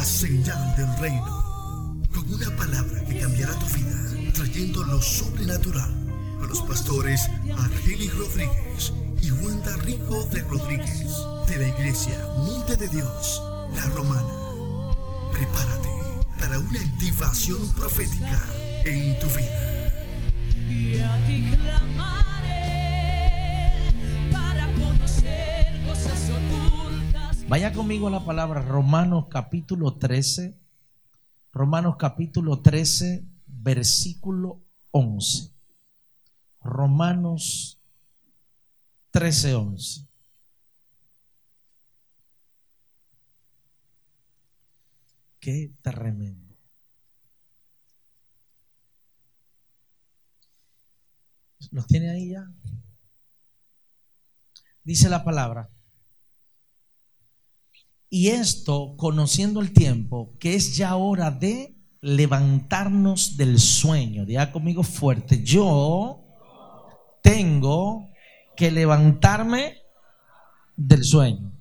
La señal del reino. Con una palabra que cambiará tu vida, trayendo lo sobrenatural a los pastores Argelis Rodríguez y Wanda Rico de Rodríguez de la iglesia Monte de Dios, la Romana. Prepárate para una activación profética en tu vida. Vaya conmigo a la palabra Romanos capítulo 13. Romanos capítulo 13, versículo 11. Romanos 13, 11. Qué tremendo. ¿Los tiene ahí ya? Dice la palabra. Y esto, conociendo el tiempo, que es ya hora de levantarnos del sueño. Diga conmigo fuerte. Yo tengo que levantarme del sueño.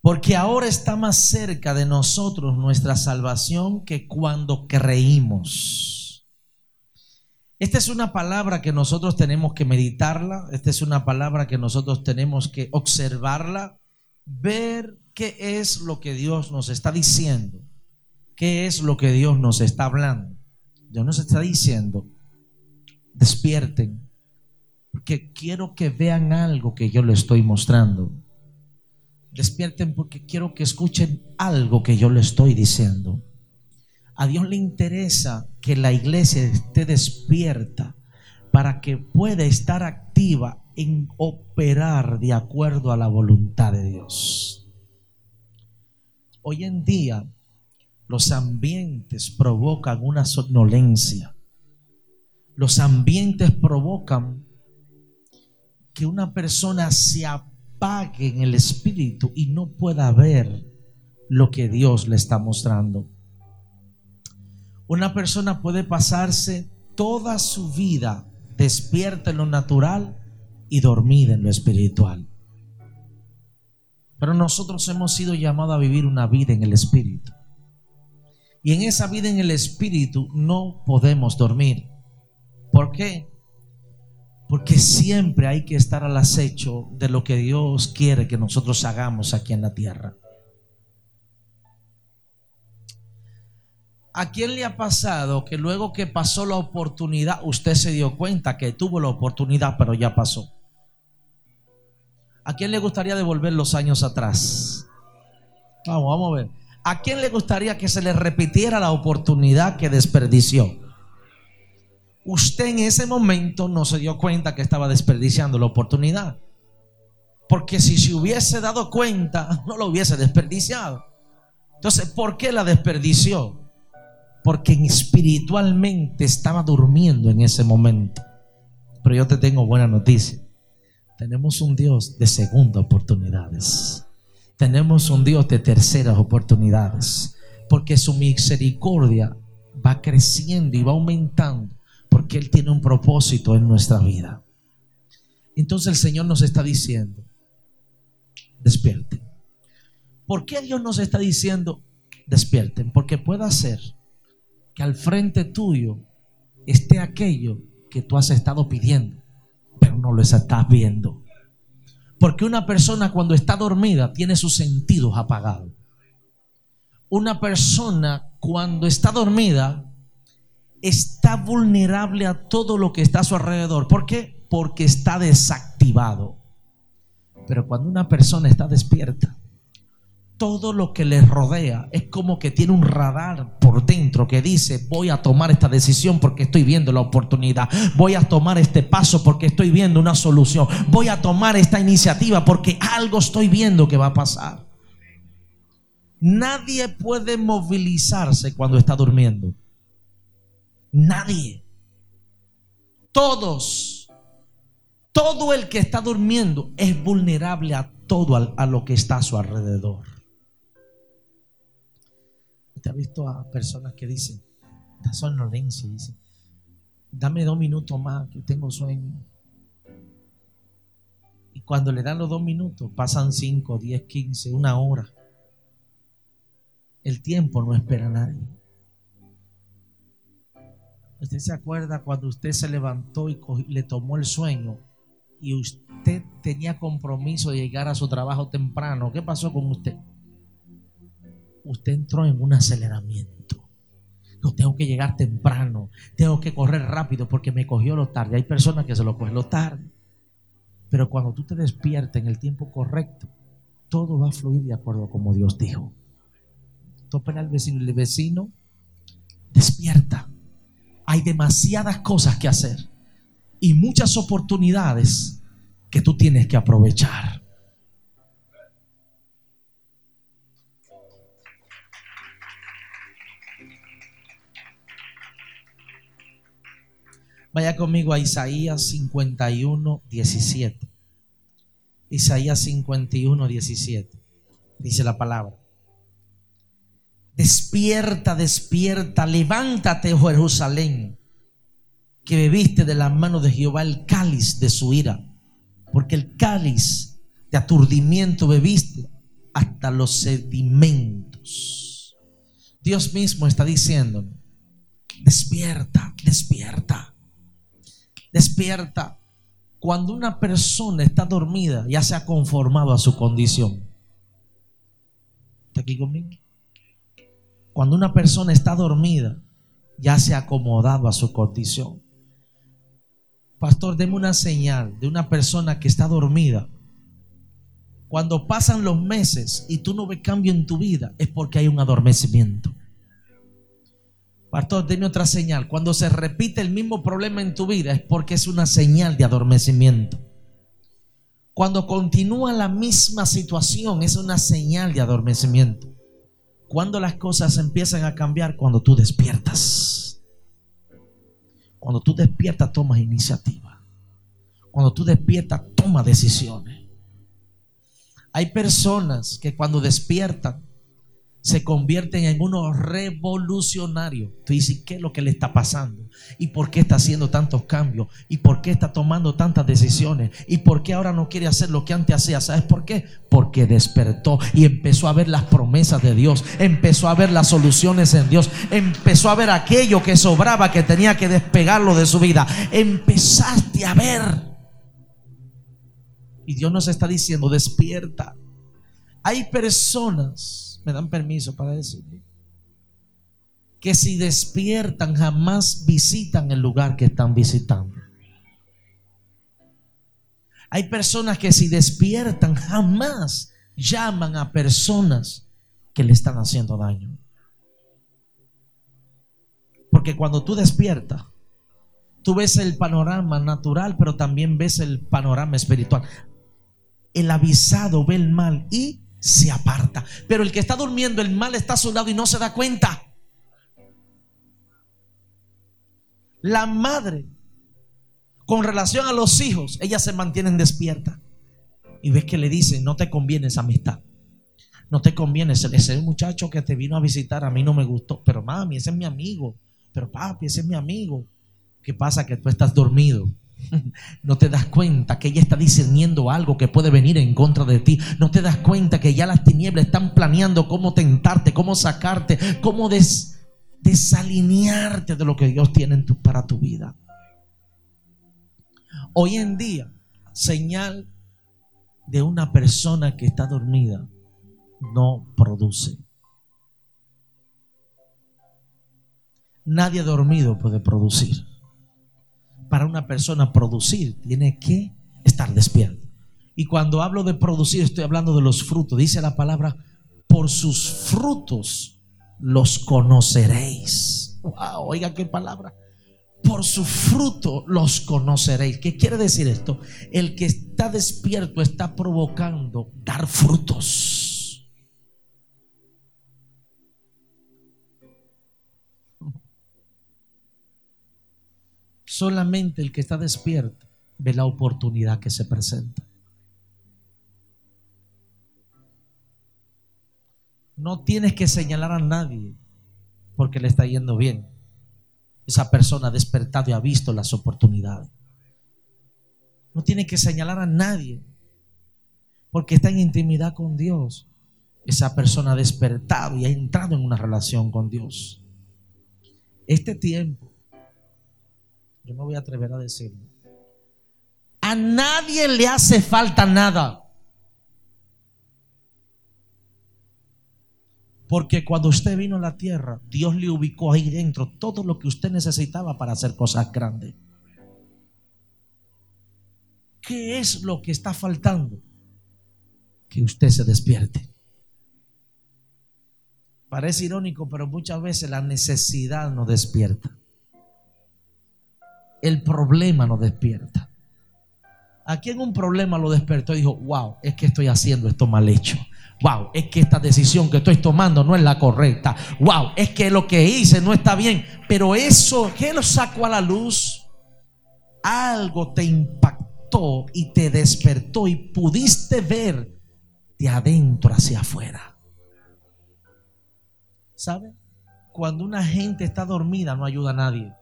Porque ahora está más cerca de nosotros nuestra salvación que cuando creímos. Esta es una palabra que nosotros tenemos que meditarla, esta es una palabra que nosotros tenemos que observarla, ver qué es lo que Dios nos está diciendo, qué es lo que Dios nos está hablando. Dios nos está diciendo, despierten, porque quiero que vean algo que yo les estoy mostrando. Despierten porque quiero que escuchen algo que yo le estoy diciendo. A Dios le interesa que la iglesia esté despierta para que pueda estar activa en operar de acuerdo a la voluntad de Dios. Hoy en día los ambientes provocan una somnolencia. Los ambientes provocan que una persona se apague en el espíritu y no pueda ver lo que Dios le está mostrando. Una persona puede pasarse toda su vida despierta en lo natural y dormida en lo espiritual. Pero nosotros hemos sido llamados a vivir una vida en el espíritu. Y en esa vida en el espíritu no podemos dormir. ¿Por qué? Porque siempre hay que estar al acecho de lo que Dios quiere que nosotros hagamos aquí en la tierra. ¿A quién le ha pasado que luego que pasó la oportunidad, usted se dio cuenta que tuvo la oportunidad, pero ya pasó? ¿A quién le gustaría devolver los años atrás? Vamos, vamos a ver. ¿A quién le gustaría que se le repitiera la oportunidad que desperdició? Usted en ese momento no se dio cuenta que estaba desperdiciando la oportunidad. Porque si se hubiese dado cuenta, no lo hubiese desperdiciado. Entonces, ¿por qué la desperdició? Porque espiritualmente estaba durmiendo en ese momento. Pero yo te tengo buena noticia. Tenemos un Dios de segunda oportunidades. Tenemos un Dios de terceras oportunidades. Porque su misericordia va creciendo y va aumentando. Porque Él tiene un propósito en nuestra vida. Entonces el Señor nos está diciendo, despierten. ¿Por qué Dios nos está diciendo, despierten? Porque puede ser que al frente tuyo esté aquello que tú has estado pidiendo, pero no lo estás viendo. Porque una persona cuando está dormida tiene sus sentidos apagados. Una persona cuando está dormida está vulnerable a todo lo que está a su alrededor. ¿Por qué? Porque está desactivado. Pero cuando una persona está despierta, todo lo que le rodea es como que tiene un radar por dentro que dice, voy a tomar esta decisión porque estoy viendo la oportunidad, voy a tomar este paso porque estoy viendo una solución, voy a tomar esta iniciativa porque algo estoy viendo que va a pasar. Nadie puede movilizarse cuando está durmiendo. Nadie. Todos. Todo el que está durmiendo es vulnerable a todo a, lo que está a su alrededor. ¿Usted ha visto a personas que dicen, esta somnolencia, dicen, dame dos minutos más que tengo sueño? Y cuando le dan los dos minutos, pasan cinco, diez, quince, una hora. El tiempo no espera a nadie. Usted se acuerda cuando usted se levantó y le tomó el sueño y usted tenía compromiso de llegar a su trabajo temprano. ¿Qué pasó con usted? Usted entró en un aceleramiento. No tengo que llegar temprano, tengo que correr rápido porque me cogió lo tarde. Hay personas que se lo cogen lo tarde. Pero cuando tú te despiertas en el tiempo correcto, todo va a fluir de acuerdo a como Dios dijo. Topen al vecino y el vecino, despierta. Hay demasiadas cosas que hacer y muchas oportunidades que tú tienes que aprovechar. Vaya conmigo a Isaías 51, 17. Isaías 51, 17. Dice la palabra. Despierta, despierta, levántate, oh Jerusalén, que bebiste de la mano de Jehová el cáliz de su ira, porque el cáliz de aturdimiento bebiste hasta los sedimentos. Dios mismo está diciendo, despierta, despierta, despierta. Cuando una persona está dormida, ya se ha conformado a su condición. ¿Está aquí conmigo? Cuando una persona está dormida, ya se ha acomodado a su condición. Pastor, deme una señal de una persona que está dormida. Cuando pasan los meses y tú no ves cambio en tu vida, es porque hay un adormecimiento. Pastor, otra señal. Cuando se repite el mismo problema en tu vida, es porque es una señal de adormecimiento. Cuando continúa la misma situación, es una señal de adormecimiento. Cuando las cosas empiezan a cambiar, cuando tú despiertas. Cuando tú despiertas, tomas iniciativa. Cuando tú despiertas, toma decisiones. Hay personas que cuando despiertan se convierten en unos revolucionarios. Tú dices, ¿qué es lo que le está pasando? ¿Y por qué está haciendo tantos cambios? ¿Y por qué está tomando tantas decisiones? ¿Y por qué ahora no quiere hacer lo que antes hacía? ¿Sabes por qué? Porque despertó y empezó a ver las promesas de Dios, empezó a ver las soluciones en Dios, empezó a ver aquello que sobraba, que tenía que despegarlo de su vida. Empezaste a ver. Y Dios nos está diciendo, despierta. Hay personas, me dan permiso para decirlo, que si despiertan jamás visitan el lugar que están visitando. Hay personas que si despiertan jamás llaman a personas que le están haciendo daño. Porque cuando tú despiertas, tú ves el panorama natural, pero también ves el panorama espiritual. El avisado ve el mal y se aparta. Pero el que está durmiendo, el mal está a su lado y no se da cuenta. La madre, con relación a los hijos, ellas se mantienen despiertas. Y ves que le dicen, no te conviene esa amistad. No te conviene ese, ese muchacho que te vino a visitar, a mí no me gustó. Pero mami, ese es mi amigo. Pero papi, ese es mi amigo. ¿Qué pasa? Que tú estás dormido. No te das cuenta que ella está discerniendo algo que puede venir en contra de ti. No te das cuenta que ya las tinieblas están planeando cómo tentarte, cómo sacarte, cómo des- desalinearte de lo que Dios tiene para tu vida. Hoy en día, señal de una persona que está dormida no produce. Nadie dormido puede producir. Para una persona producir tiene que estar despierto. Y cuando hablo de producir estoy hablando de los frutos. Dice la palabra, por sus frutos los conoceréis. Wow, oiga qué palabra. Por su fruto los conoceréis. ¿Qué quiere decir esto? El que está despierto está provocando dar frutos. Solamente el que está despierto ve la oportunidad que se presenta. No tienes que señalar a nadie porque le está yendo bien. Esa persona ha despertado y ha visto las oportunidades. No tiene que señalar a nadie porque está en intimidad con Dios. esa persona ha despertado y ha entrado en una relación con Dios. Este tiempo, yo me voy a atrever a decirlo, a nadie le hace falta nada. Porque cuando usted vino a la tierra, Dios le ubicó ahí dentro todo lo que usted necesitaba para hacer cosas grandes. ¿Qué es lo que está faltando? Que usted se despierte. Parece irónico, pero muchas veces la necesidad nos despierta. El problema nos despierta. Aquí en un problema lo despertó y dijo, wow, es que estoy haciendo esto mal hecho. Wow, es que esta decisión que estoy tomando no es la correcta. Wow, es que lo que hice no está bien. Pero eso, ¿qué lo sacó a la luz? Algo te impactó y te despertó y pudiste ver de adentro hacia afuera. ¿Sabe? Cuando una gente está dormida no ayuda a nadie.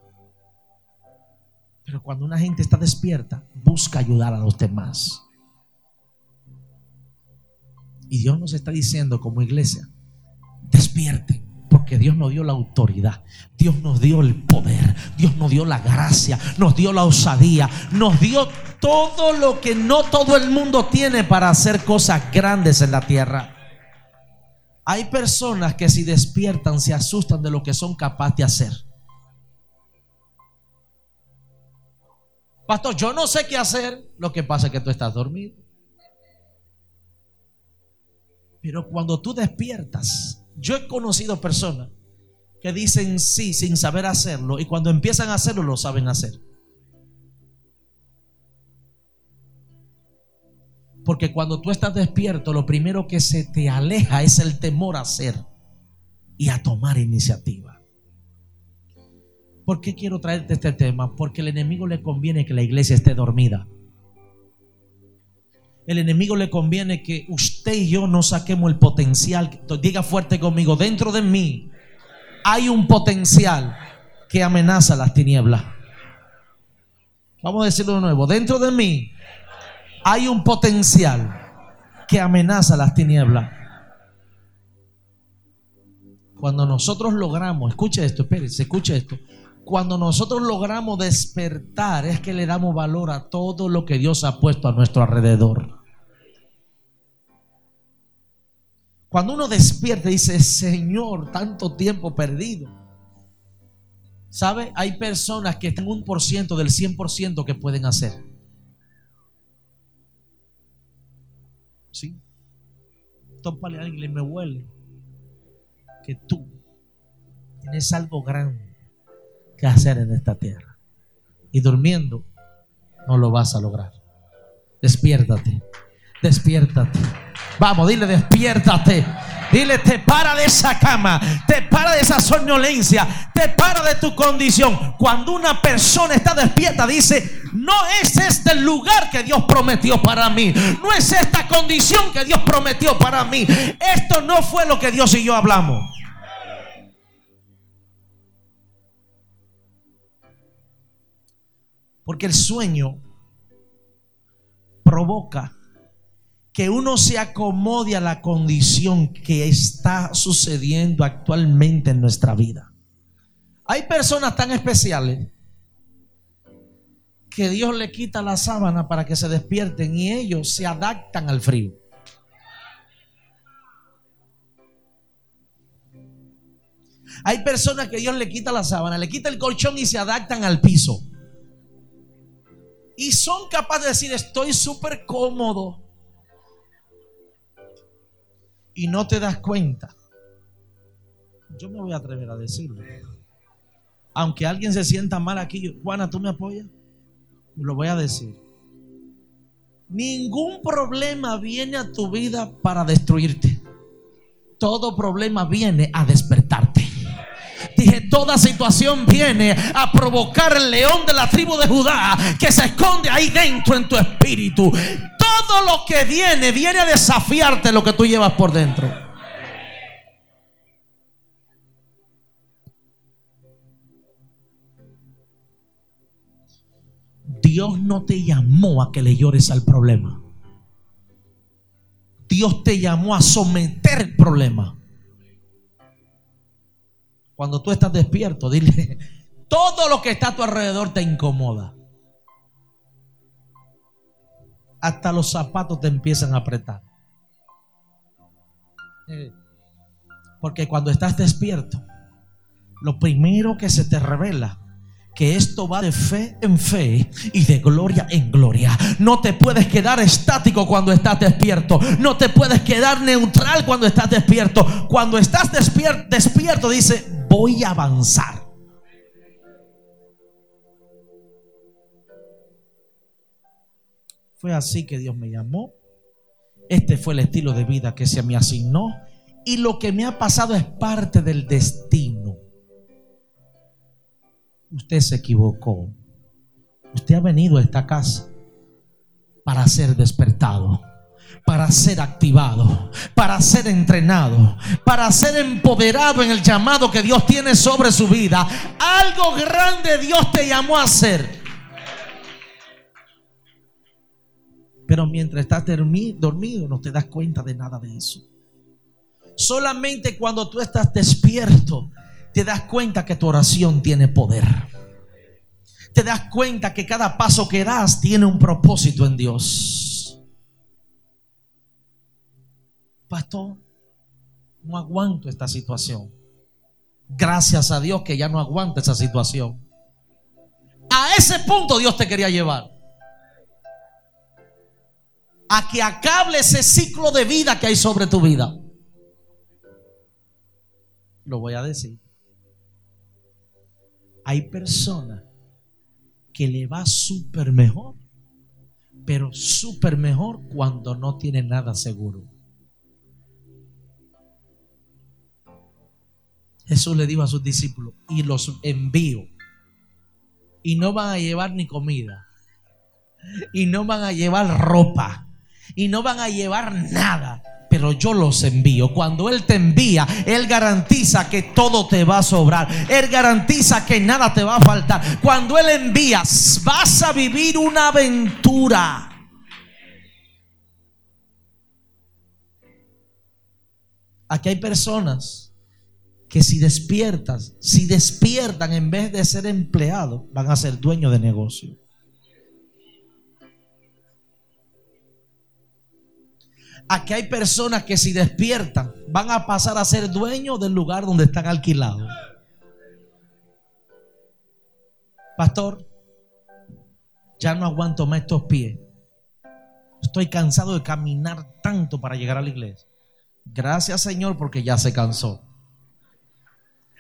Pero cuando una gente está despierta, busca ayudar a los demás. Y Dios nos está diciendo como iglesia, despierten, porque Dios nos dio la autoridad, Dios nos dio el poder, Dios nos dio la gracia, nos dio la osadía, nos dio todo lo que no todo el mundo tiene para hacer cosas grandes en la tierra. Hay personas que si despiertan se asustan de lo que son capaces de hacer. Pastor, yo no sé qué hacer. Lo que pasa es que tú estás dormido. Pero cuando tú despiertas, yo he conocido personas que dicen sí sin saber hacerlo y cuando empiezan a hacerlo lo saben hacer. Porque cuando tú estás despierto, lo primero que se te aleja es el temor a hacer y a tomar iniciativa. ¿Por qué quiero traerte este tema? Porque al enemigo le conviene que la iglesia esté dormida. El enemigo le conviene que usted y yo no saquemos el potencial. Diga fuerte conmigo, dentro de mí hay un potencial que amenaza las tinieblas. Vamos a decirlo de nuevo, dentro de mí hay un potencial que amenaza las tinieblas. Cuando nosotros logramos, escuche esto, espérense, escuche esto. Cuando nosotros logramos despertar es que le damos valor a todo lo que Dios ha puesto a nuestro alrededor. Cuando uno despierta y dice, Señor, tanto tiempo perdido. ¿Sabe? Hay personas que están un por ciento del 100% que pueden hacer. ¿Sí? Tópale a alguien y me huele que tú tienes algo grande que hacer en esta tierra. Y durmiendo no lo vas a lograr. Despiértate, despiértate. Vamos, dile, despiértate. Dile, te para de esa cama, te para de esa somnolencia, te para de tu condición. Cuando una persona está despierta, dice, no es este el lugar que Dios prometió para mí. No es esta condición que Dios prometió para mí. Esto no fue lo que Dios y yo hablamos. Porque el sueño provoca que uno se acomode a la condición que está sucediendo actualmente en nuestra vida. Hay personas tan especiales que Dios le quita la sábana para que se despierten y ellos se adaptan al frío. Hay personas que Dios le quita la sábana, le quita el colchón y se adaptan al piso. Y son capaces de decir, estoy súper cómodo. Y no te das cuenta. Yo me voy a atrever a decirlo. Aunque alguien se sienta mal aquí, Juana, ¿tú me apoyas? Lo voy a decir. Ningún problema viene a tu vida para destruirte. Todo problema viene a despertarte. Dije, toda situación viene a provocar el león de la tribu de Judá que se esconde ahí dentro en tu espíritu. Todo lo que viene, viene a desafiarte lo que tú llevas por dentro. Dios no te llamó a que le llores al problema. Dios te llamó a someter el problema. Cuando tú estás despierto, dile, todo lo que está a tu alrededor te incomoda. Hasta los zapatos te empiezan a apretar. Eh, porque cuando estás despierto, lo primero que se te revela que esto va de fe en fe y de gloria en gloria. No te puedes quedar estático cuando estás despierto. No te puedes quedar neutral cuando estás despierto. Cuando estás despierto, despierto dice, voy a avanzar. Fue así que Dios me llamó. Este fue el estilo de vida que se me asignó. Y lo que me ha pasado es parte del destino. Usted se equivocó. Usted ha venido a esta casa para ser despertado, para ser activado, para ser entrenado, para ser empoderado en el llamado que Dios tiene sobre su vida. Algo grande Dios te llamó a hacer. Pero mientras estás dormido no te das cuenta de nada de eso. Solamente cuando tú estás despierto te das cuenta que tu oración tiene poder. Te das cuenta que cada paso que das tiene un propósito en Dios. Pastor, no aguanto esta situación. Gracias a Dios que ya no aguanta esa situación. A ese punto Dios te quería llevar. A que acabe ese ciclo de vida que hay sobre tu vida. Lo voy a decir. Hay personas que le va súper mejor, pero súper mejor cuando no tiene nada seguro. Jesús le dijo a sus discípulos, y los envío. Y no van a llevar ni comida. Y no van a llevar ropa. Y no van a llevar nada pero yo los envío. Cuando Él te envía, Él garantiza que todo te va a sobrar. Él garantiza que nada te va a faltar. Cuando Él envía, vas a vivir una aventura. Aquí hay personas que si despiertas, si despiertan en vez de ser empleados, van a ser dueños de negocio. Aquí hay personas que si despiertan van a pasar a ser dueños del lugar donde están alquilados. Pastor, ya no aguanto más estos pies. Estoy cansado de caminar tanto para llegar a la iglesia. Gracias Señor porque ya se cansó.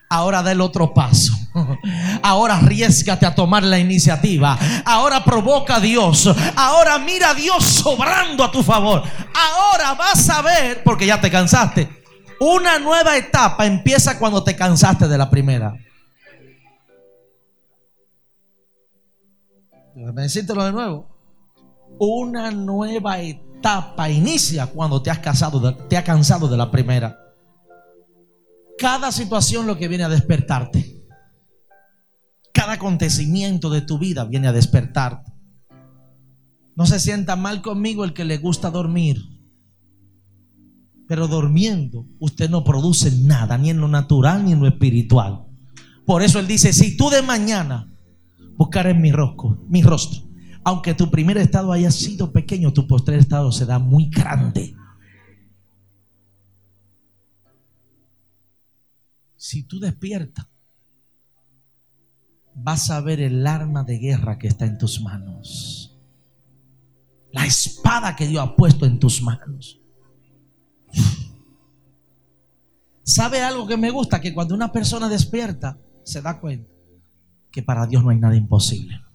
Ahora da el otro paso. Ahora arriesgate a tomar la iniciativa. Ahora provoca a Dios. Ahora mira a Dios sobrando a tu favor. Ahora vas a ver, porque ya te cansaste. Una nueva etapa empieza cuando te cansaste de la primera. Decírtelo de nuevo. Una nueva etapa inicia cuando te has, casado te has cansado de la primera. Cada situación lo que viene a despertarte. Cada acontecimiento de tu vida viene a despertarte. No se sienta mal conmigo el que le gusta dormir. Pero durmiendo usted no produce nada, ni en lo natural ni en lo espiritual. Por eso él dice, si tú de mañana buscar en mi rostro, mi rostro, aunque tu primer estado haya sido pequeño, tu postrer estado será muy grande. Si tú despiertas, vas a ver el arma de guerra que está en tus manos. La espada que Dios ha puesto en tus manos. ¿Sabe algo que me gusta? Que cuando una persona despierta, se da cuenta que para Dios no hay nada imposible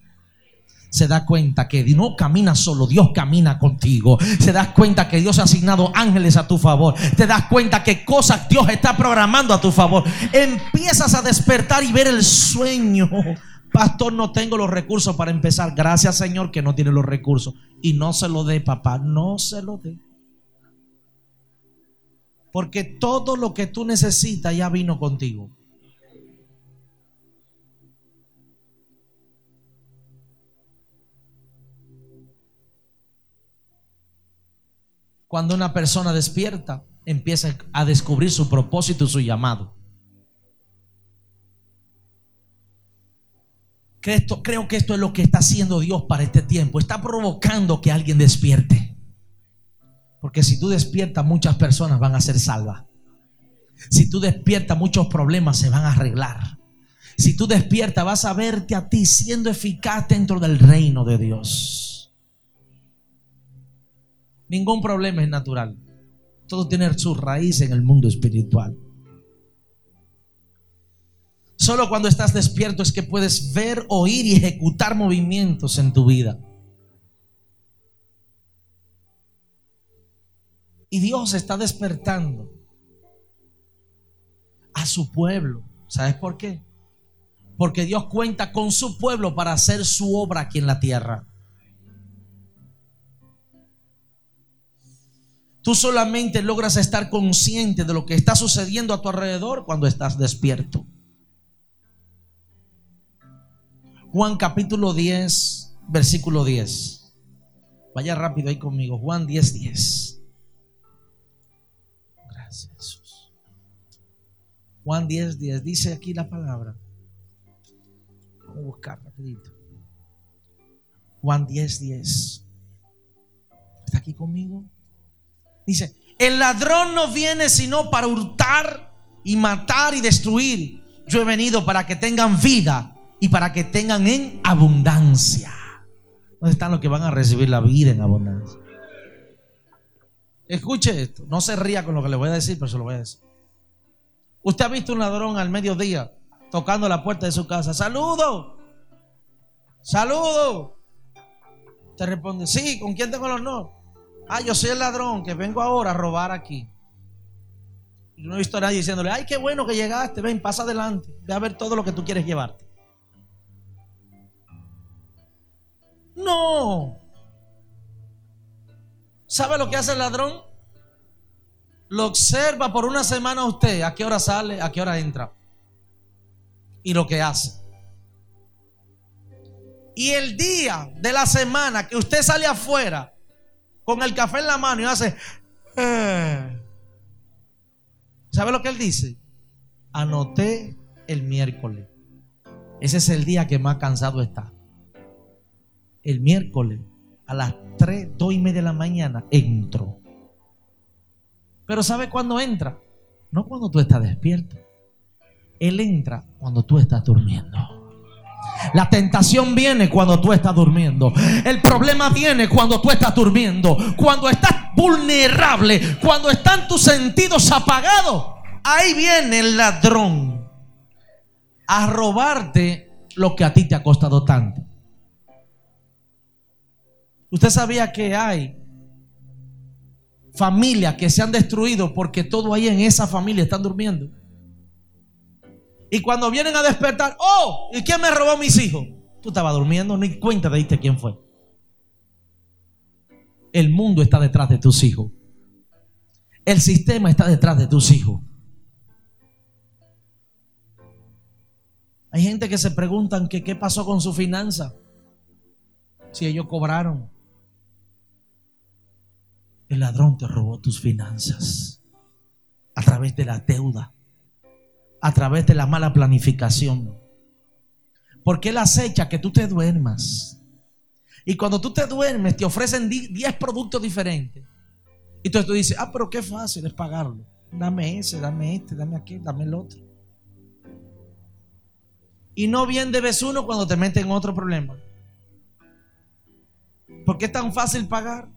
se da cuenta que no camina solo, Dios camina contigo. Se das cuenta que Dios ha asignado ángeles a tu favor. Te das cuenta que cosas Dios está programando a tu favor. Empiezas a despertar y ver el sueño. Pastor, no tengo los recursos para empezar. Gracias Señor que no tiene los recursos. Y no se lo dé, papá. No se lo dé. Porque todo lo que tú necesitas ya vino contigo. Cuando una persona despierta, empieza a descubrir su propósito y su llamado. Creo que esto es lo que está haciendo Dios para este tiempo. Está provocando que alguien despierte. Porque si tú despiertas, muchas personas van a ser salvas. Si tú despiertas, muchos problemas se van a arreglar. Si tú despiertas, vas a verte a ti siendo eficaz dentro del reino de Dios. Ningún problema es natural. Todo tiene su raíz en el mundo espiritual. Solo cuando estás despierto es que puedes ver, oír y ejecutar movimientos en tu vida. Y Dios está despertando a su pueblo. ¿Sabes por qué? Porque Dios cuenta con su pueblo para hacer su obra aquí en la tierra. Tú solamente logras estar consciente de lo que está sucediendo a tu alrededor cuando estás despierto. Juan capítulo 10, versículo 10. Vaya rápido ahí conmigo. Juan 10, 10. Gracias Jesús. Juan 10, 10. Dice aquí la palabra. Vamos a buscar rapidito. Juan 10, 10. ¿Está aquí conmigo? Dice, el ladrón no viene sino para hurtar y matar y destruir. Yo he venido para que tengan vida y para que tengan en abundancia. ¿Dónde están los que van a recibir la vida en abundancia? Escuche esto, no se ría con lo que le voy a decir, pero se lo voy a decir. Usted ha visto un ladrón al mediodía tocando la puerta de su casa. Saludo, saludo. Te responde, sí, ¿con quién tengo el honor? Ah, yo soy el ladrón que vengo ahora a robar aquí. Y no he visto a nadie diciéndole, ay, qué bueno que llegaste, ven, pasa adelante, ve a ver todo lo que tú quieres llevarte. No. ¿Sabe lo que hace el ladrón? Lo observa por una semana usted, a qué hora sale, a qué hora entra. Y lo que hace. Y el día de la semana que usted sale afuera con el café en la mano y hace... "Eh", ¿Sabe lo que él dice? Anoté el miércoles. Ese es el día que más cansado está. El miércoles a las 3, 2 y media de la mañana entro. Pero ¿sabe cuándo entra? No cuando tú estás despierto. Él entra cuando tú estás durmiendo. La tentación viene cuando tú estás durmiendo. El problema viene cuando tú estás durmiendo. Cuando estás vulnerable. Cuando están tus sentidos apagados. Ahí viene el ladrón a robarte lo que a ti te ha costado tanto. Usted sabía que hay familias que se han destruido porque todo ahí en esa familia están durmiendo. Y cuando vienen a despertar, oh, ¿y quién me robó mis hijos? Tú estabas durmiendo, ni cuenta te diste quién fue. El mundo está detrás de tus hijos. El sistema está detrás de tus hijos. Hay gente que se preguntan que qué pasó con su finanza. Si ellos cobraron. El ladrón te robó tus finanzas a través de la deuda, a través de la mala planificación. Porque él acecha que tú te duermas. Y cuando tú te duermes, te ofrecen 10 productos diferentes. Y entonces tú dices, ah, pero qué fácil es pagarlo. Dame ese, dame este, dame aquel, dame el otro. Y no bien debes uno cuando te meten en otro problema. Porque es tan fácil pagar.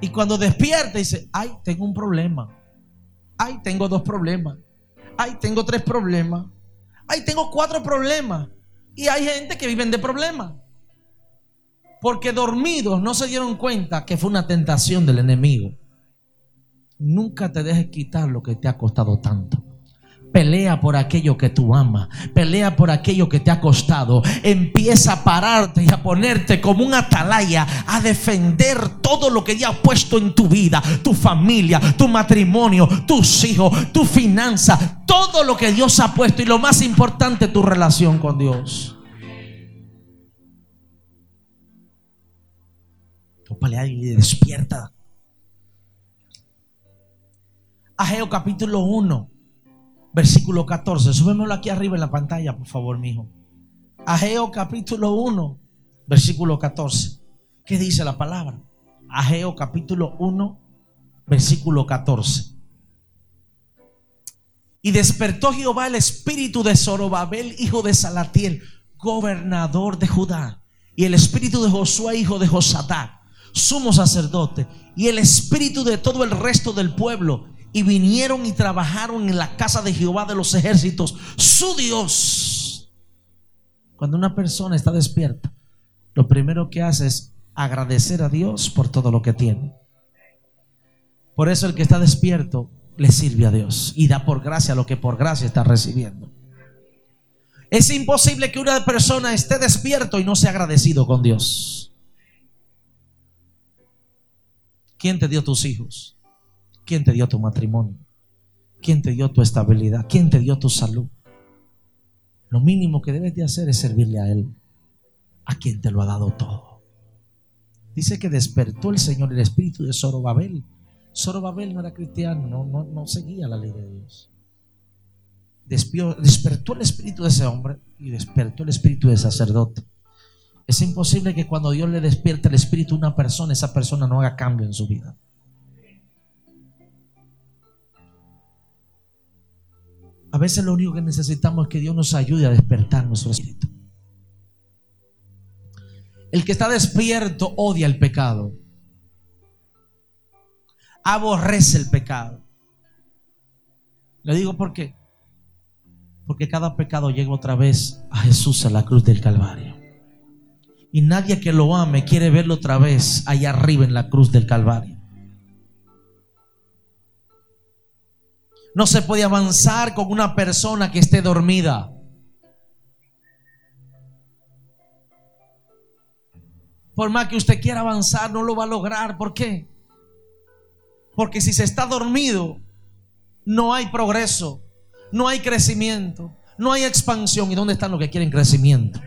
Y cuando despierta dice, ay, tengo un problema. Ay, tengo dos problemas. Ay, tengo tres problemas. Ay, tengo cuatro problemas. Y hay gente que viven de problemas. Porque dormidos no se dieron cuenta que fue una tentación del enemigo. Nunca te dejes quitar lo que te ha costado tanto. Pelea por aquello que tú amas. Pelea por aquello que te ha costado. Empieza a pararte y a ponerte como un atalaya a defender todo lo que Dios ha puesto en tu vida, tu familia, tu matrimonio, tus hijos, tu finanza, todo lo que Dios ha puesto y lo más importante, tu relación con Dios. Tópale y despierta. Ageo capítulo 1, versículo 14. Súbemelo aquí arriba en la pantalla, por favor, mijo. Ageo capítulo 1, versículo 14. ¿Qué dice la palabra? Ageo capítulo 1, versículo 14. Y despertó Jehová el espíritu de Zorobabel, hijo de Salatiel, gobernador de Judá, y el espíritu de Josué, hijo de Josadac, sumo sacerdote, y el espíritu de todo el resto del pueblo, y vinieron y trabajaron en la casa de Jehová de los ejércitos, su Dios. Cuando una persona está despierta, lo primero que hace es agradecer a Dios por todo lo que tiene. Por eso el que está despierto le sirve a Dios y da por gracia lo que por gracia está recibiendo. Es imposible que una persona esté despierto y no sea agradecido con Dios. ¿Quién te dio tus hijos? ¿Quién te dio tu matrimonio? ¿Quién te dio tu estabilidad? ¿Quién te dio tu salud? Lo mínimo que debes de hacer es servirle a Él, a quien te lo ha dado todo. Dice que despertó el Señor el espíritu de Zorobabel Zorobabel no era cristiano, no, no, seguía la ley de Dios. despertó el espíritu de ese hombre y despertó el espíritu del sacerdote. Es imposible que cuando Dios le despierte el espíritu a una persona, esa persona no haga cambio en su vida. Veces lo único que necesitamos es que Dios nos ayude a despertar nuestro espíritu. El que está despierto odia el pecado aborrece el pecado. Le digo por qué. Porque cada pecado llega otra vez a Jesús a la cruz del Calvario. Y nadie que lo ame quiere verlo otra vez allá arriba en la cruz del Calvario. No se puede avanzar con una persona que esté dormida. Por más que usted quiera avanzar, no lo va a lograr. ¿Por qué? Porque si se está dormido, no hay progreso, no hay crecimiento, no hay expansión. ¿Y dónde están los que quieren crecimiento?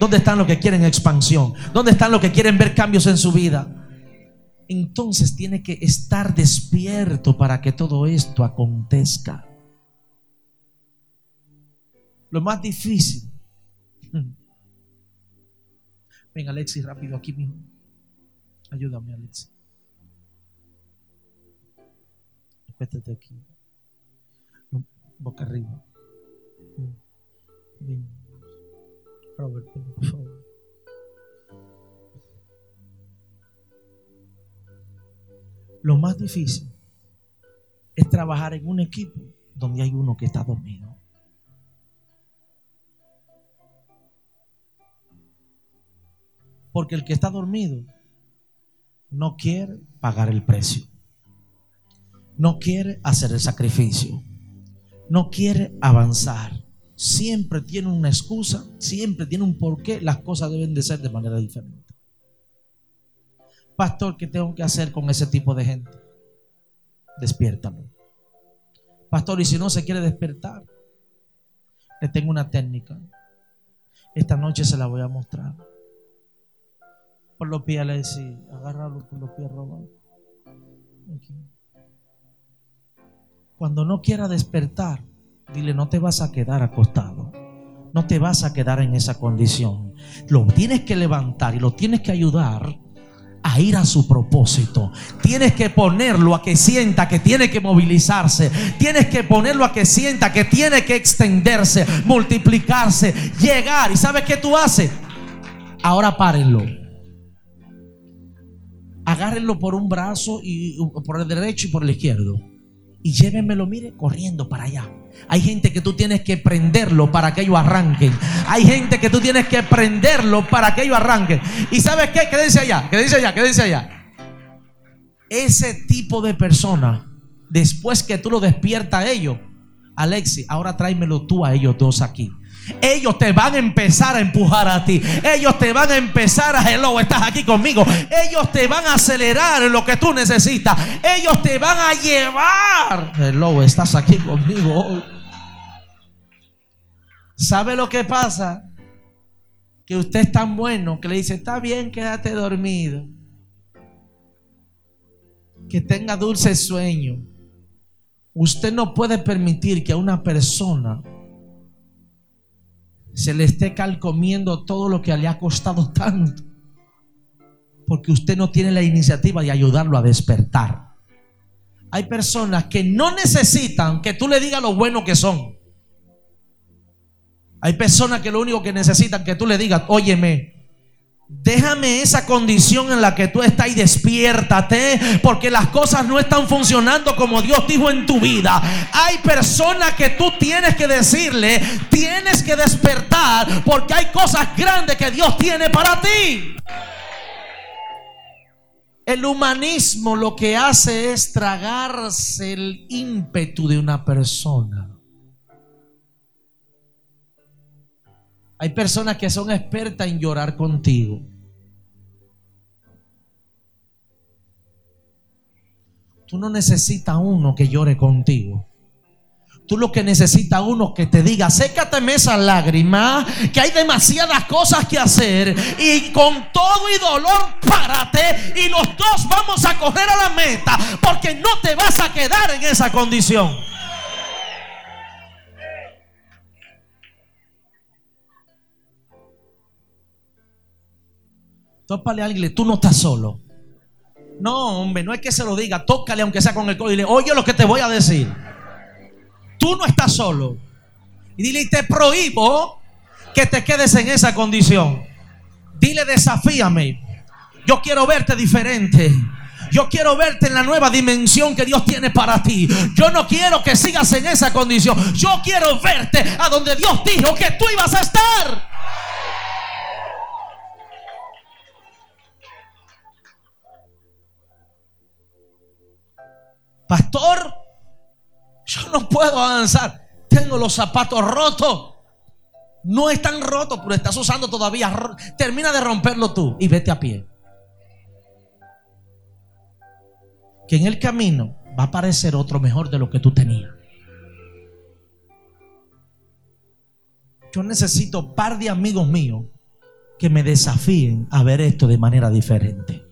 ¿Dónde están los que quieren expansión? ¿Dónde están los que quieren ver cambios en su vida? Entonces tiene que estar despierto para que todo esto acontezca. Lo más difícil. Venga, Alexis, rápido aquí, mismo. Ayúdame, Alexis. Métete aquí. Boca arriba. Bien. Robert, por favor. Lo más difícil es trabajar en un equipo donde hay uno que está dormido. Porque el que está dormido no quiere pagar el precio no quiere hacer el sacrificio, no quiere avanzar. Siempre tiene una excusa, siempre tiene un porqué. Las cosas deben de ser de manera diferente. Pastor, ¿qué tengo que hacer con ese tipo de gente? Despiértalo. Pastor, y si no se quiere despertar, le tengo una técnica. Esta noche se la voy a mostrar. Por los pies, le decía, agárralo por los pies robados. Cuando no quiera despertar, dile, no te vas a quedar acostado. No te vas a quedar en esa condición. Lo tienes que levantar y lo tienes que ayudar a ir a su propósito. Tienes que ponerlo a que sienta que tiene que movilizarse. Tienes que ponerlo a que sienta que tiene que extenderse, multiplicarse, llegar. ¿Y sabes qué tú haces? Ahora párenlo. Agárrenlo por un brazo y por el derecho y por el izquierdo y llévenmelo, mire, corriendo para allá. Hay gente que tú tienes que prenderlo para que ellos arranquen. Hay gente que tú tienes que prenderlo para que ellos arranquen. ¿Y sabes qué? Quédense allá, quédense allá, quédense allá. Ese tipo de persona, después que tú lo despiertas a ellos, Alexi, ahora tráemelo tú a ellos dos aquí. Ellos te van a empezar a empujar a ti. Ellos te van a empezar a, hello, estás aquí conmigo. Ellos te van a acelerar lo que tú necesitas. Ellos te van a llevar. Hello, estás aquí conmigo ¿Sabe lo que pasa? Que usted es tan bueno que le dice, está bien, quédate dormido. Que tenga dulce sueño. Usted no puede permitir que a una persona se le esté calcomiendo todo lo que le ha costado tanto. Porque usted no tiene la iniciativa de ayudarlo a despertar. Hay personas que no necesitan que tú le digas lo bueno que son. Hay personas que lo único que necesitan que tú le digas, óyeme, Déjame esa condición en la que tú estás y despiértate porque las cosas no están funcionando como Dios dijo en tu vida. Hay personas que tú tienes que decirle, tienes que despertar porque hay cosas grandes que Dios tiene para ti. El humanismo lo que hace es tragarse el ímpetu de una persona. Hay personas que son expertas en llorar contigo. Tú no necesitas uno que llore contigo. Tú lo que necesitas uno que te diga, sécateme esas lágrimas, que hay demasiadas cosas que hacer y con todo y dolor párate y los dos vamos a correr a la meta porque no te vas a quedar en esa condición. Tópale a alguien, tú no estás solo. No, hombre, no es que se lo diga, tócale aunque sea con el codo y oye lo que te voy a decir. Tú no estás solo. Y dile, te prohíbo que te quedes en esa condición. Dile, desafíame. Yo quiero verte diferente. Yo quiero verte en la nueva dimensión que Dios tiene para ti. Yo no quiero que sigas en esa condición. Yo quiero verte a donde Dios dijo que tú ibas a estar. Pastor, yo no puedo avanzar. Tengo los zapatos rotos. No están rotos, pero estás usando todavía. Termina de romperlo tú y vete a pie. Que en el camino va a aparecer otro mejor de lo que tú tenías. Yo necesito par de amigos míos que me desafíen a ver esto de manera diferente.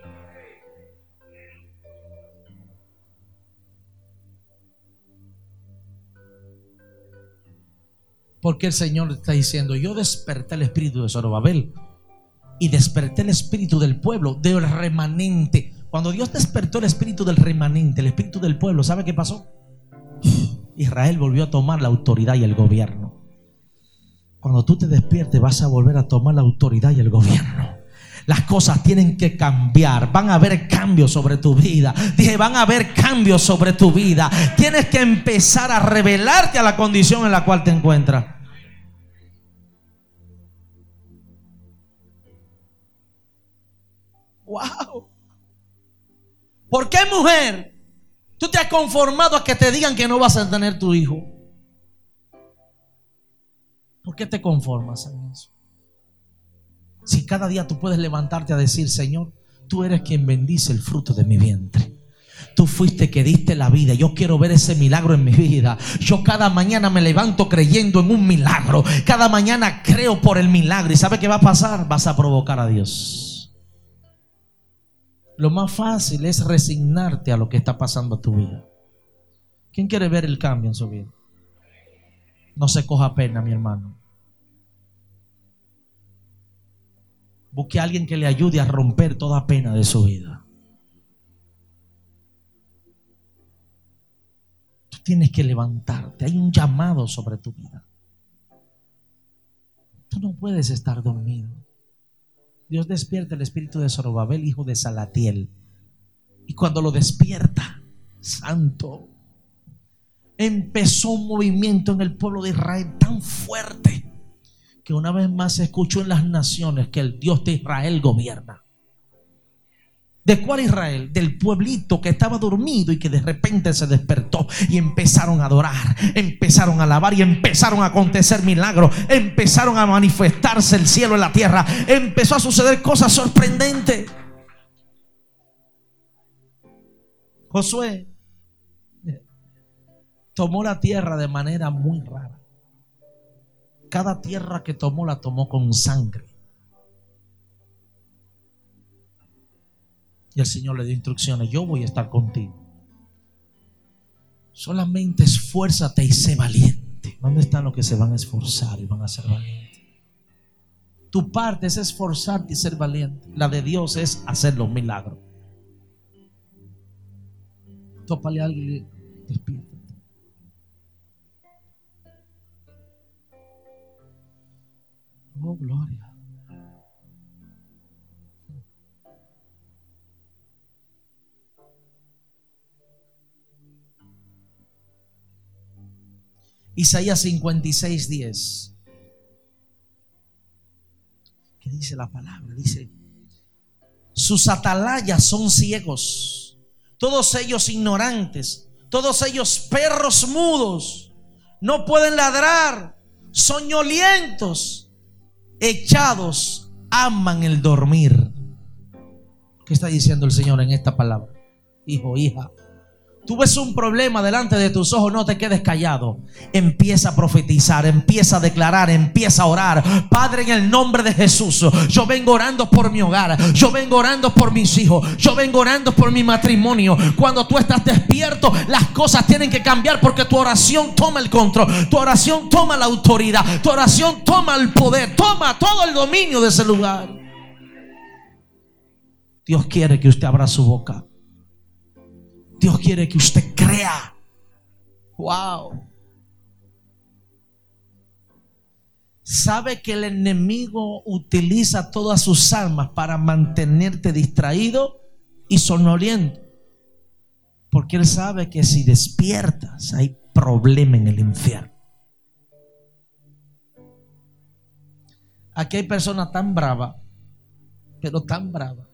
Porque el Señor está diciendo, yo desperté el espíritu de Zorobabel y desperté el espíritu del pueblo, del remanente. Cuando Dios despertó el espíritu del remanente, el espíritu del pueblo, ¿sabe qué pasó? Israel volvió a tomar la autoridad y el gobierno. Cuando tú te despiertes vas a volver a tomar la autoridad y el gobierno. Las cosas tienen que cambiar. Van a haber cambios sobre tu vida. Dije, van a haber cambios sobre tu vida. Tienes que empezar a revelarte a la condición en la cual te encuentras. ¿Por qué mujer? Tú te has conformado a que te digan que no vas a tener tu hijo. ¿Por qué te conformas en eso? Si cada día tú puedes levantarte a decir, Señor, tú eres quien bendice el fruto de mi vientre. Tú fuiste que diste la vida. Yo quiero ver ese milagro en mi vida. Yo cada mañana me levanto creyendo en un milagro. Cada mañana creo por el milagro. ¿Y sabe qué va a pasar? Vas a provocar a Dios. Lo más fácil es resignarte a lo que está pasando en tu vida. ¿Quién quiere ver el cambio en su vida? No se coja pena, mi hermano. Busque a alguien que le ayude a romper toda pena de su vida. Tú tienes que levantarte. Hay un llamado sobre tu vida. Tú no puedes estar dormido. Dios despierta el espíritu de Zorobabel, hijo de Salatiel. Y cuando lo despierta, santo, empezó un movimiento en el pueblo de Israel tan fuerte que una vez más se escuchó en las naciones que el Dios de Israel gobierna. ¿De cuál Israel? Del pueblito que estaba dormido y que de repente se despertó y empezaron a adorar, empezaron a alabar y empezaron a acontecer milagros, empezaron a manifestarse el cielo en la tierra, empezó a suceder cosas sorprendentes. Josué tomó la tierra de manera muy rara. Cada tierra que tomó la tomó con sangre. Y el Señor le dio instrucciones, yo voy a estar contigo. Solamente esfuérzate y sé valiente. ¿Dónde están los que se van a esforzar y van a ser valientes? Tu parte es esforzarte y ser valiente. La de Dios es hacer los milagros. Tópale a alguien y despiértate. Oh, gloria. Isaías 56, 10. ¿Qué dice la palabra? Dice, sus atalayas son ciegos, todos ellos ignorantes, todos ellos perros mudos, no pueden ladrar, soñolientos, echados, aman el dormir. ¿Qué está diciendo el Señor en esta palabra? Hijo, hija, Tú ves un problema delante de tus ojos, no te quedes callado. Empieza a profetizar, empieza a declarar, empieza a orar. Padre, en el nombre de Jesús, yo vengo orando por mi hogar, yo vengo orando por mis hijos, yo vengo orando por mi matrimonio. Cuando tú estás despierto, las cosas tienen que cambiar porque tu oración toma el control, tu oración toma la autoridad, tu oración toma el poder, toma todo el dominio de ese lugar. Dios quiere que usted abra su boca. Dios quiere que usted crea. Wow. Sabe que el enemigo utiliza todas sus armas para mantenerte distraído y sonoliento. Porque él sabe que si despiertas hay problema en el infierno. Aquí hay personas tan bravas, pero tan bravas,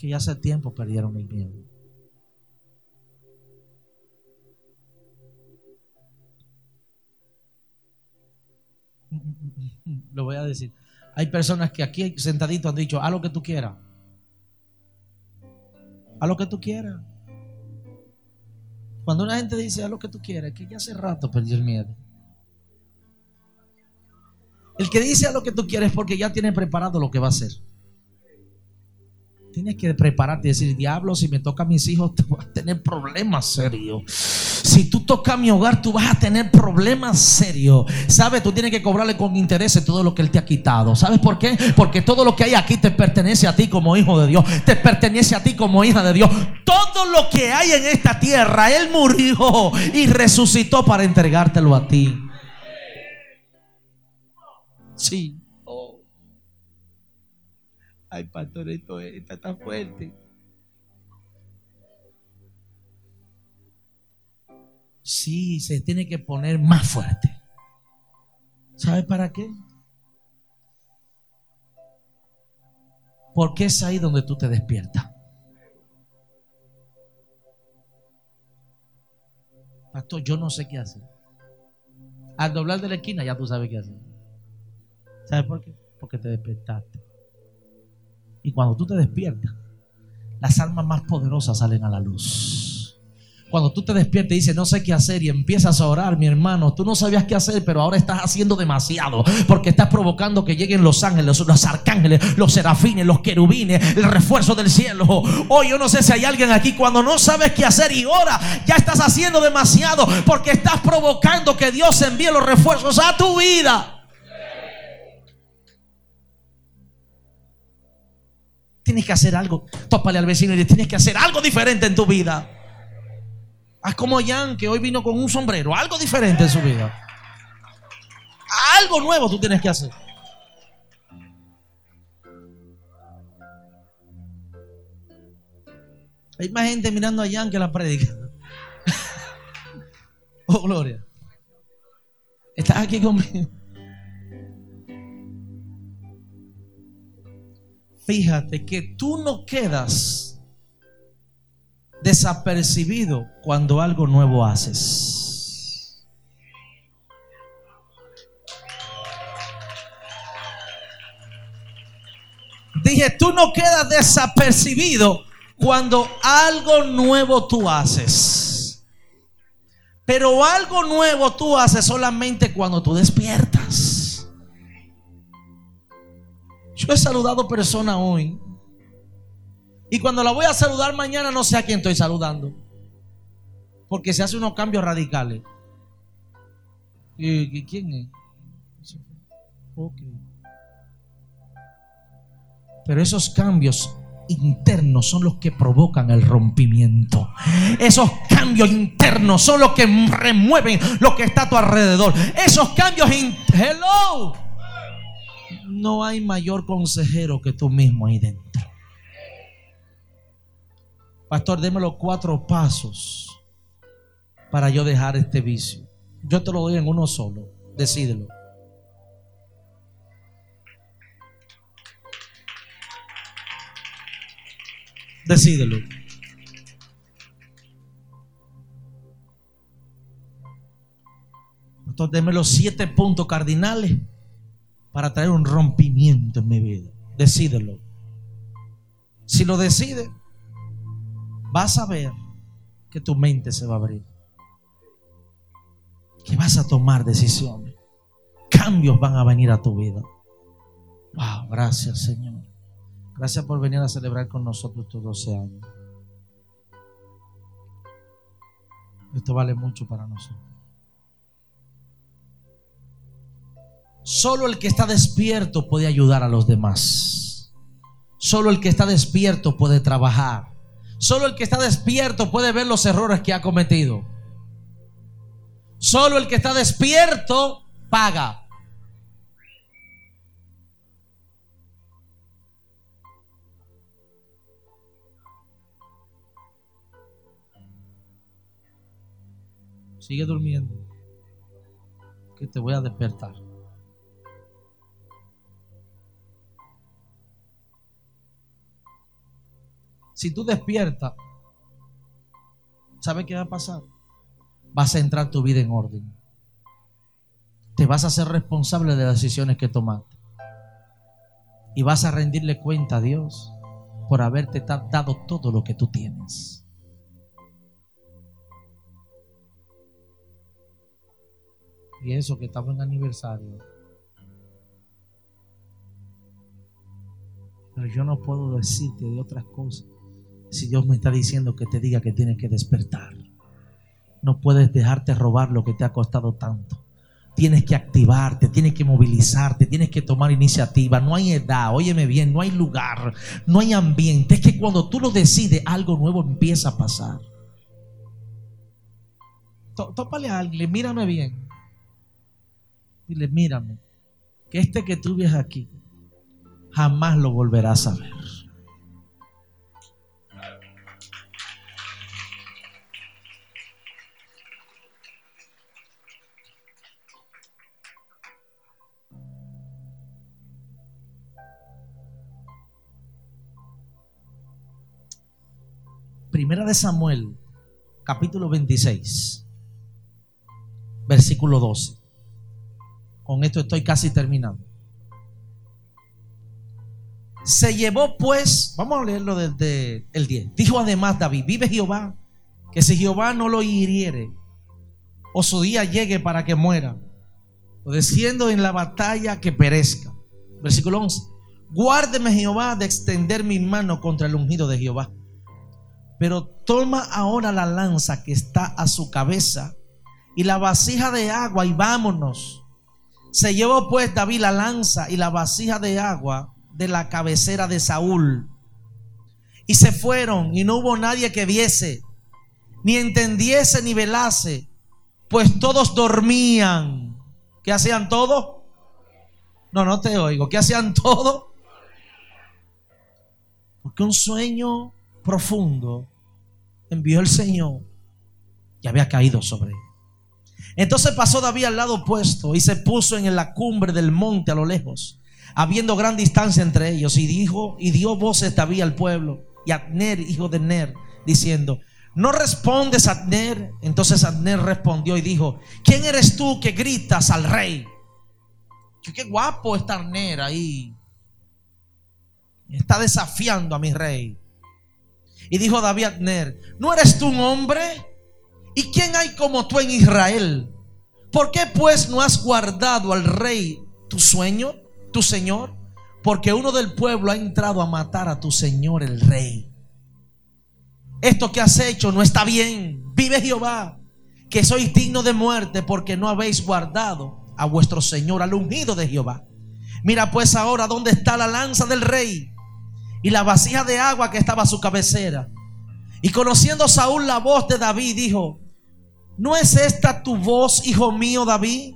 que ya hace tiempo perdieron el miedo. Lo voy a decir. Hay personas que aquí sentaditos han dicho, haz lo que tú quieras. Haz lo que tú quieras. Cuando una gente dice, haz lo que tú quieras, que ya hace rato perdió el miedo. El que dice haz lo que tú quieres es porque ya tiene preparado lo que va a hacer. Tienes que prepararte y decir, diablo, si me toca a mis hijos, tú vas a tener problemas serios. Si tú tocas mi hogar, tú vas a tener problemas serios. ¿Sabes? Tú tienes que cobrarle con interés todo lo que Él te ha quitado. ¿Sabes por qué? Porque todo lo que hay aquí te pertenece a ti como hijo de Dios. Te pertenece a ti como hija de Dios. Todo lo que hay en esta tierra, Él murió y resucitó para entregártelo a ti. Sí. Ay, pastor, esto está tan fuerte. Sí, se tiene que poner más fuerte. ¿Sabe para qué? Porque es ahí donde tú te despiertas. Pastor, yo no sé qué hacer. Al doblar de la esquina ya tú sabes qué hacer. ¿Sabes por qué? Porque te despertaste. Y cuando tú te despiertas, las almas más poderosas salen a la luz. Cuando tú te despiertas y dices, no sé qué hacer y empiezas a orar, mi hermano, tú no sabías qué hacer, pero ahora estás haciendo demasiado porque estás provocando que lleguen los ángeles, los arcángeles, los serafines, los querubines, el refuerzo del cielo. Hoy yo no sé si hay alguien aquí cuando no sabes qué hacer y ora, ya estás haciendo demasiado porque estás provocando que Dios envíe los refuerzos a tu vida. Tienes que hacer algo. Tópale al vecino y le tienes que hacer algo diferente en tu vida. Haz como Jan, que hoy vino con un sombrero. Algo diferente en su vida. Algo nuevo tú tienes que hacer. Hay más gente mirando a Jan que la predica. oh, gloria. Estás aquí conmigo. Fíjate que tú no quedas desapercibido cuando algo nuevo haces. Dije, tú no quedas desapercibido cuando algo nuevo tú haces. Pero algo nuevo tú haces solamente cuando tú despiertas. Yo he saludado personas hoy. Y cuando la voy a saludar mañana no sé a quién estoy saludando. Porque se hacen unos cambios radicales. ¿Y, quién es? Ok. Pero esos cambios internos son los que provocan el rompimiento. Esos cambios internos son los que remueven lo que está a tu alrededor. Esos cambios Hello. No hay mayor consejero que tú mismo ahí dentro. Pastor, déme los cuatro pasos para yo dejar este vicio. Yo te lo doy en uno solo. Decídelo. Decídelo. Pastor, deme los siete puntos cardinales para traer un rompimiento en mi vida. Decídelo. Si lo decide, vas a ver que tu mente se va a abrir. Que vas a tomar decisiones. Cambios van a venir a tu vida. Wow, gracias Señor. Gracias por venir a celebrar con nosotros estos 12 años. Esto vale mucho para nosotros. Solo el que está despierto puede ayudar a los demás. Solo el que está despierto puede trabajar. Solo el que está despierto puede ver los errores que ha cometido. Solo el que está despierto paga. Sigue durmiendo. Que te voy a despertar. Si tú despiertas, ¿sabes qué va a pasar? Vas a entrar tu vida en orden. Te vas a ser responsable de las decisiones que tomaste. Y vas a rendirle cuenta a Dios por haberte dado todo lo que tú tienes. Y eso que estamos en aniversario. Pero yo no puedo decirte de otras cosas. Si Dios me está diciendo que te diga que tienes que despertar. No puedes dejarte robar lo que te ha costado tanto. Tienes que activarte, tienes que movilizarte, tienes que tomar iniciativa. No hay edad, óyeme bien, no hay lugar, no hay ambiente. Es que cuando tú lo decides, algo nuevo empieza a pasar. Tó- Tópale a alguien, mírame bien. Dile, mírame, que este que tú ves aquí, jamás lo volverás a ver. Primera de Samuel, capítulo 26, versículo 12. Con esto estoy casi terminando. Se llevó pues, vamos a leerlo desde el 10. Dijo además David, vive Jehová, que si Jehová no lo hiriere, o su día llegue para que muera, o desciendo en la batalla que perezca. Versículo 11. Guárdeme Jehová de extender mi mano contra el ungido de Jehová. Pero toma ahora la lanza que está a su cabeza y la vasija de agua y vámonos. Se llevó pues David la lanza y la vasija de agua de la cabecera de Saúl. Y se fueron y no hubo nadie que viese, ni entendiese, ni velase, pues todos dormían. ¿Qué hacían todos? No, no te oigo. ¿Qué hacían todos? Porque un sueño profundo envió el Señor y había caído sobre él. Entonces pasó David al lado opuesto y se puso en la cumbre del monte a lo lejos, habiendo gran distancia entre ellos, y dijo y dio voces David al pueblo y Abner, hijo de Ner, diciendo: ¿No respondes, Abner? Entonces Abner respondió y dijo: ¿Quién eres tú que gritas al rey? Qué guapo está Abner ahí. Está desafiando a mi rey. Y dijo David a Abner, ¿no eres tú un hombre? ¿Y quién hay como tú en Israel? ¿Por qué pues no has guardado al rey tu sueño, tu señor? porque uno del pueblo ha entrado a matar a tu señor el rey. Esto que has hecho no está bien. Vive Jehová, que sois digno de muerte porque no habéis guardado a vuestro señor, al ungido de Jehová. Mira pues ahora dónde está la lanza del rey y la vasija de agua que estaba a su cabecera. Y conociendo Saúl la voz de David, dijo, ¿no es esta tu voz, hijo mío David?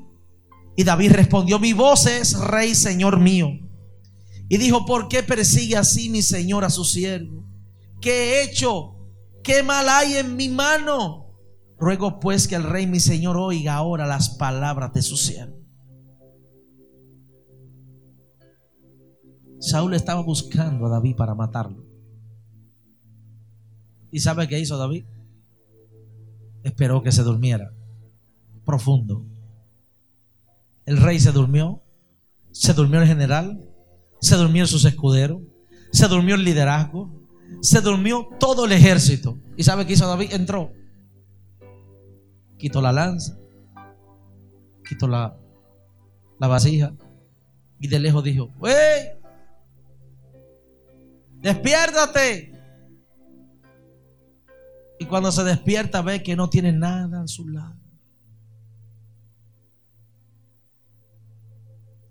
Y David respondió, mi voz es rey, señor mío. Y dijo, ¿por qué persigue así mi señor a su siervo? ¿Qué he hecho? ¿Qué mal hay en mi mano? Ruego pues que el rey mi señor oiga ahora las palabras de su siervo. Saúl estaba buscando a David para matarlo. ¿Y sabe qué hizo David? Esperó que se durmiera. Profundo. El rey se durmió. Se durmió el general. Se durmió sus escuderos. Se durmió el liderazgo. Se durmió todo el ejército. ¿Y sabe qué hizo David? Entró. Quitó la lanza. Quitó la, la vasija. Y de lejos dijo, ¡Wey! Despiértate. Y cuando se despierta ve que no tiene nada a su lado.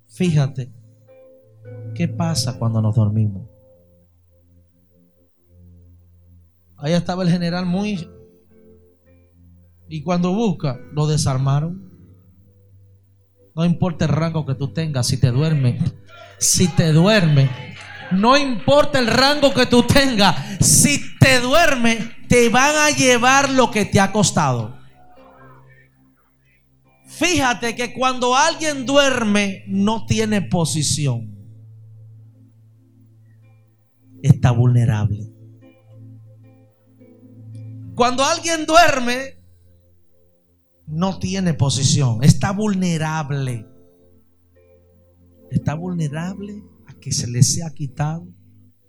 Fíjate, ¿qué pasa cuando nos dormimos? Ahí estaba el general muy... Y cuando busca, lo desarmaron. No importa el rango que tú tengas, si te duermes, si te duermes, no importa el rango que tú tengas, si te duermes, te van a llevar lo que te ha costado. Fíjate que cuando alguien duerme, no tiene posición. Está vulnerable. Cuando alguien duerme, no tiene posición. Está vulnerable. Está vulnerable que se les sea quitado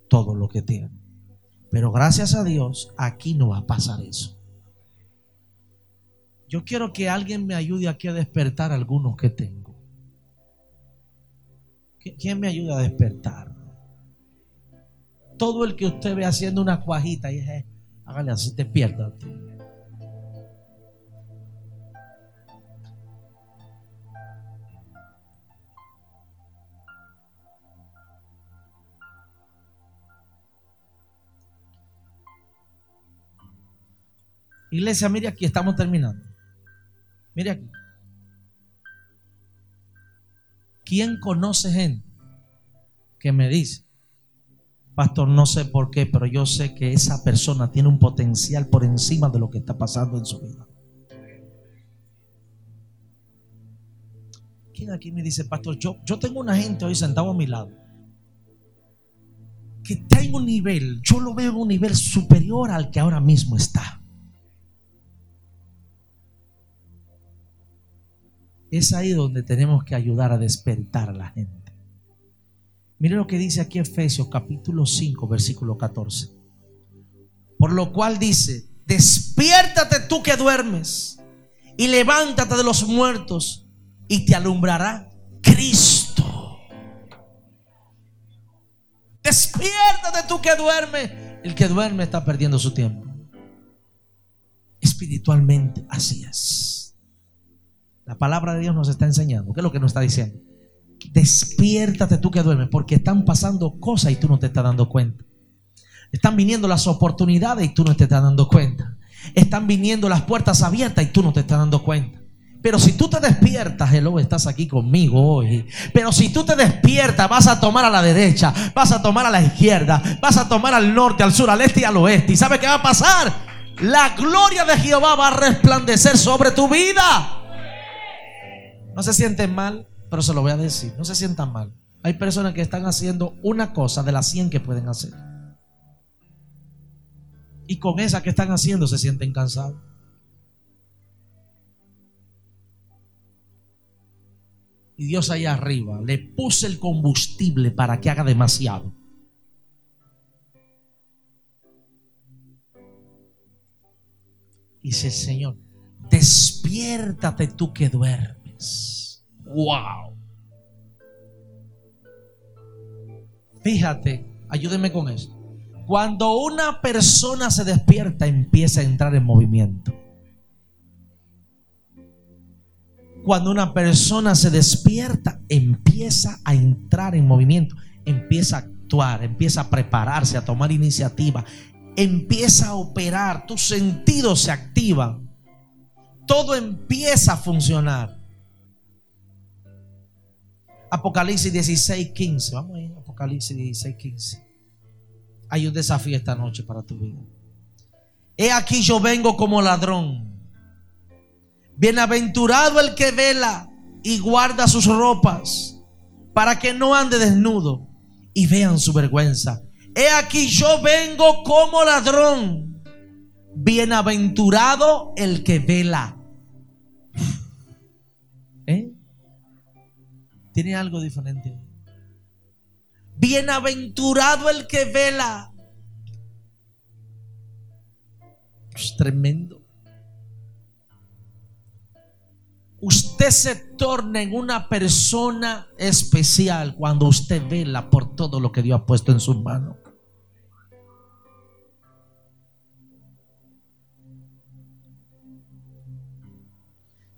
todo lo que tienen. Pero gracias a Dios, aquí no va a pasar eso. Yo quiero que alguien me ayude aquí a despertar algunos que tengo. ¿Quién me ayuda a despertar? Todo el que usted ve haciendo una cuajita, y es, hágale así, despierta. Iglesia, mire aquí, estamos terminando. Mire aquí. ¿Quién conoce gente que me dice, pastor, no sé por qué, pero yo sé que esa persona tiene un potencial por encima de lo que está pasando en su vida? ¿Quién aquí me dice, pastor, yo, yo tengo una gente hoy sentado a mi lado que está en un nivel, yo lo veo en un nivel superior al que ahora mismo está? Es ahí donde tenemos que ayudar a despertar a la gente. Mire lo que dice aquí Efesios capítulo 5, versículo 14. Por lo cual dice, despiértate tú que duermes y levántate de los muertos y te alumbrará Cristo. Despiértate tú que duermes. El que duerme está perdiendo su tiempo. Espiritualmente así es. La palabra de Dios nos está enseñando. ¿Qué es lo que nos está diciendo? Despiértate tú que duermes, porque están pasando cosas y tú no te estás dando cuenta. Están viniendo las oportunidades y tú no te estás dando cuenta. Están viniendo las puertas abiertas y tú no te estás dando cuenta. Pero si tú te despiertas, hello, estás aquí conmigo hoy. Pero si tú te despiertas, vas a tomar a la derecha, vas a tomar a la izquierda, vas a tomar al norte, al sur, al este y al oeste. ¿Y sabe qué va a pasar? La gloria de Jehová va a resplandecer sobre tu vida. No se sienten mal, pero se lo voy a decir. No se sientan mal. Hay personas que están haciendo una cosa de las 100 que pueden hacer. Y con esa que están haciendo se sienten cansados. Y Dios allá arriba le puse el combustible para que haga demasiado. Dice el Señor, despiértate tú que duermes. Wow. Fíjate, ayúdeme con esto. Cuando una persona se despierta, empieza a entrar en movimiento. Cuando una persona se despierta, empieza a entrar en movimiento, empieza a actuar, empieza a prepararse, a tomar iniciativa, empieza a operar, tus sentidos se activan, todo empieza a funcionar. Apocalipsis 16, 15. Vamos a ir, Apocalipsis 16, 15. Hay un desafío esta noche para tu vida. He aquí yo vengo como ladrón. Bienaventurado el que vela y guarda sus ropas para que no ande desnudo y vean su vergüenza. He aquí yo vengo como ladrón. Bienaventurado el que vela. Tiene algo diferente. Bienaventurado el que vela. Es tremendo. Usted se torna en una persona especial cuando usted vela por todo lo que Dios ha puesto en sus manos.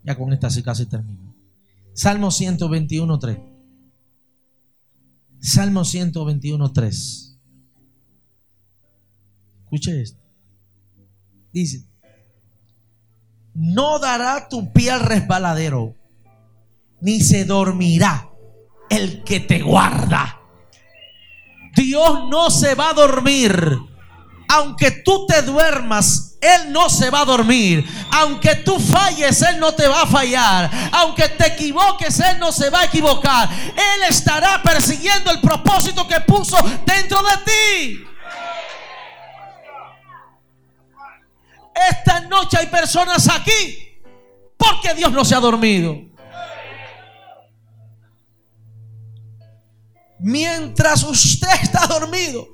Ya con esta sí casi termino. Salmo 121, 3. Salmo 121, 3. Escuche esto. Dice, no dará tu pie al resbaladero, ni se dormirá el que te guarda. Dios no se va a dormir. Aunque tú te duermas, Él no se va a dormir. Aunque tú falles, Él no te va a fallar. Aunque te equivoques, Él no se va a equivocar. Él estará persiguiendo el propósito que puso dentro de ti. Esta noche hay personas aquí porque Dios no se ha dormido. Mientras usted está dormido,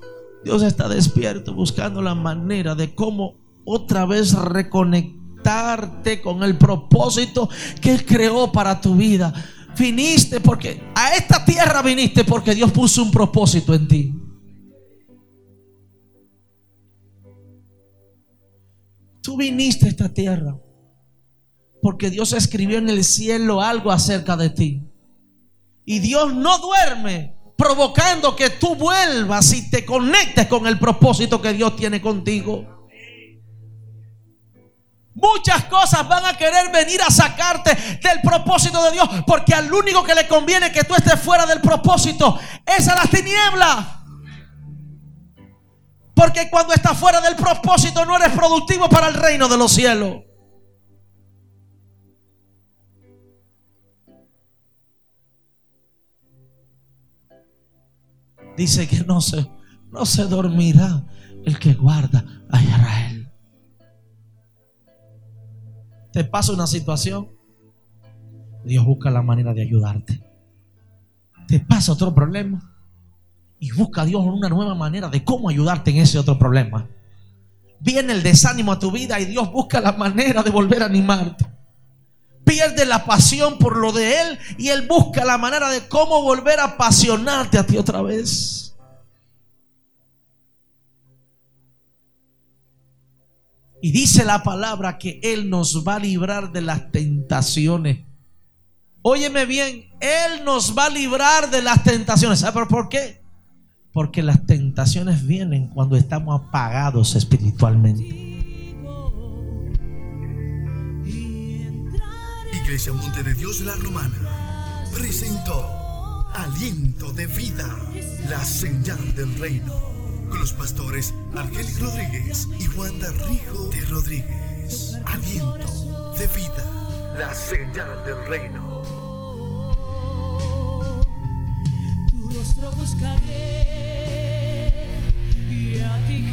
Dios está despierto buscando la manera de cómo otra vez reconectarte con el propósito que Él creó para tu vida. Viniste porque a esta tierra viniste porque Dios puso un propósito en ti. Tú viniste a esta tierra porque Dios escribió en el cielo algo acerca de ti. Y Dios no duerme provocando que tú vuelvas y te conectes con el propósito que Dios tiene contigo. Muchas cosas van a querer venir a sacarte del propósito de Dios, porque al único que le conviene que tú estés fuera del propósito es a las tinieblas. Porque cuando estás fuera del propósito no eres productivo para el reino de los cielos. Dice que no se, no se dormirá el que guarda a Israel. Te pasa una situación, Dios busca la manera de ayudarte. Te pasa otro problema y busca a Dios una nueva manera de cómo ayudarte en ese otro problema. Viene el desánimo a tu vida y Dios busca la manera de volver a animarte. Pierde la pasión por lo de Él y Él busca la manera de cómo volver a apasionarte a ti otra vez. Y dice la palabra que Él nos va a librar de las tentaciones. Óyeme bien, Él nos va a librar de las tentaciones. ¿Sabe por qué? Porque las tentaciones vienen cuando estamos apagados espiritualmente. Iglesia Monte de Dios La Romana presentó Aliento de Vida, la señal del reino, con los pastores Argelis Rodríguez y Wanda Rijo de Rodríguez. Aliento de vida, la señal del reino. Tu rostro buscaré y a ti.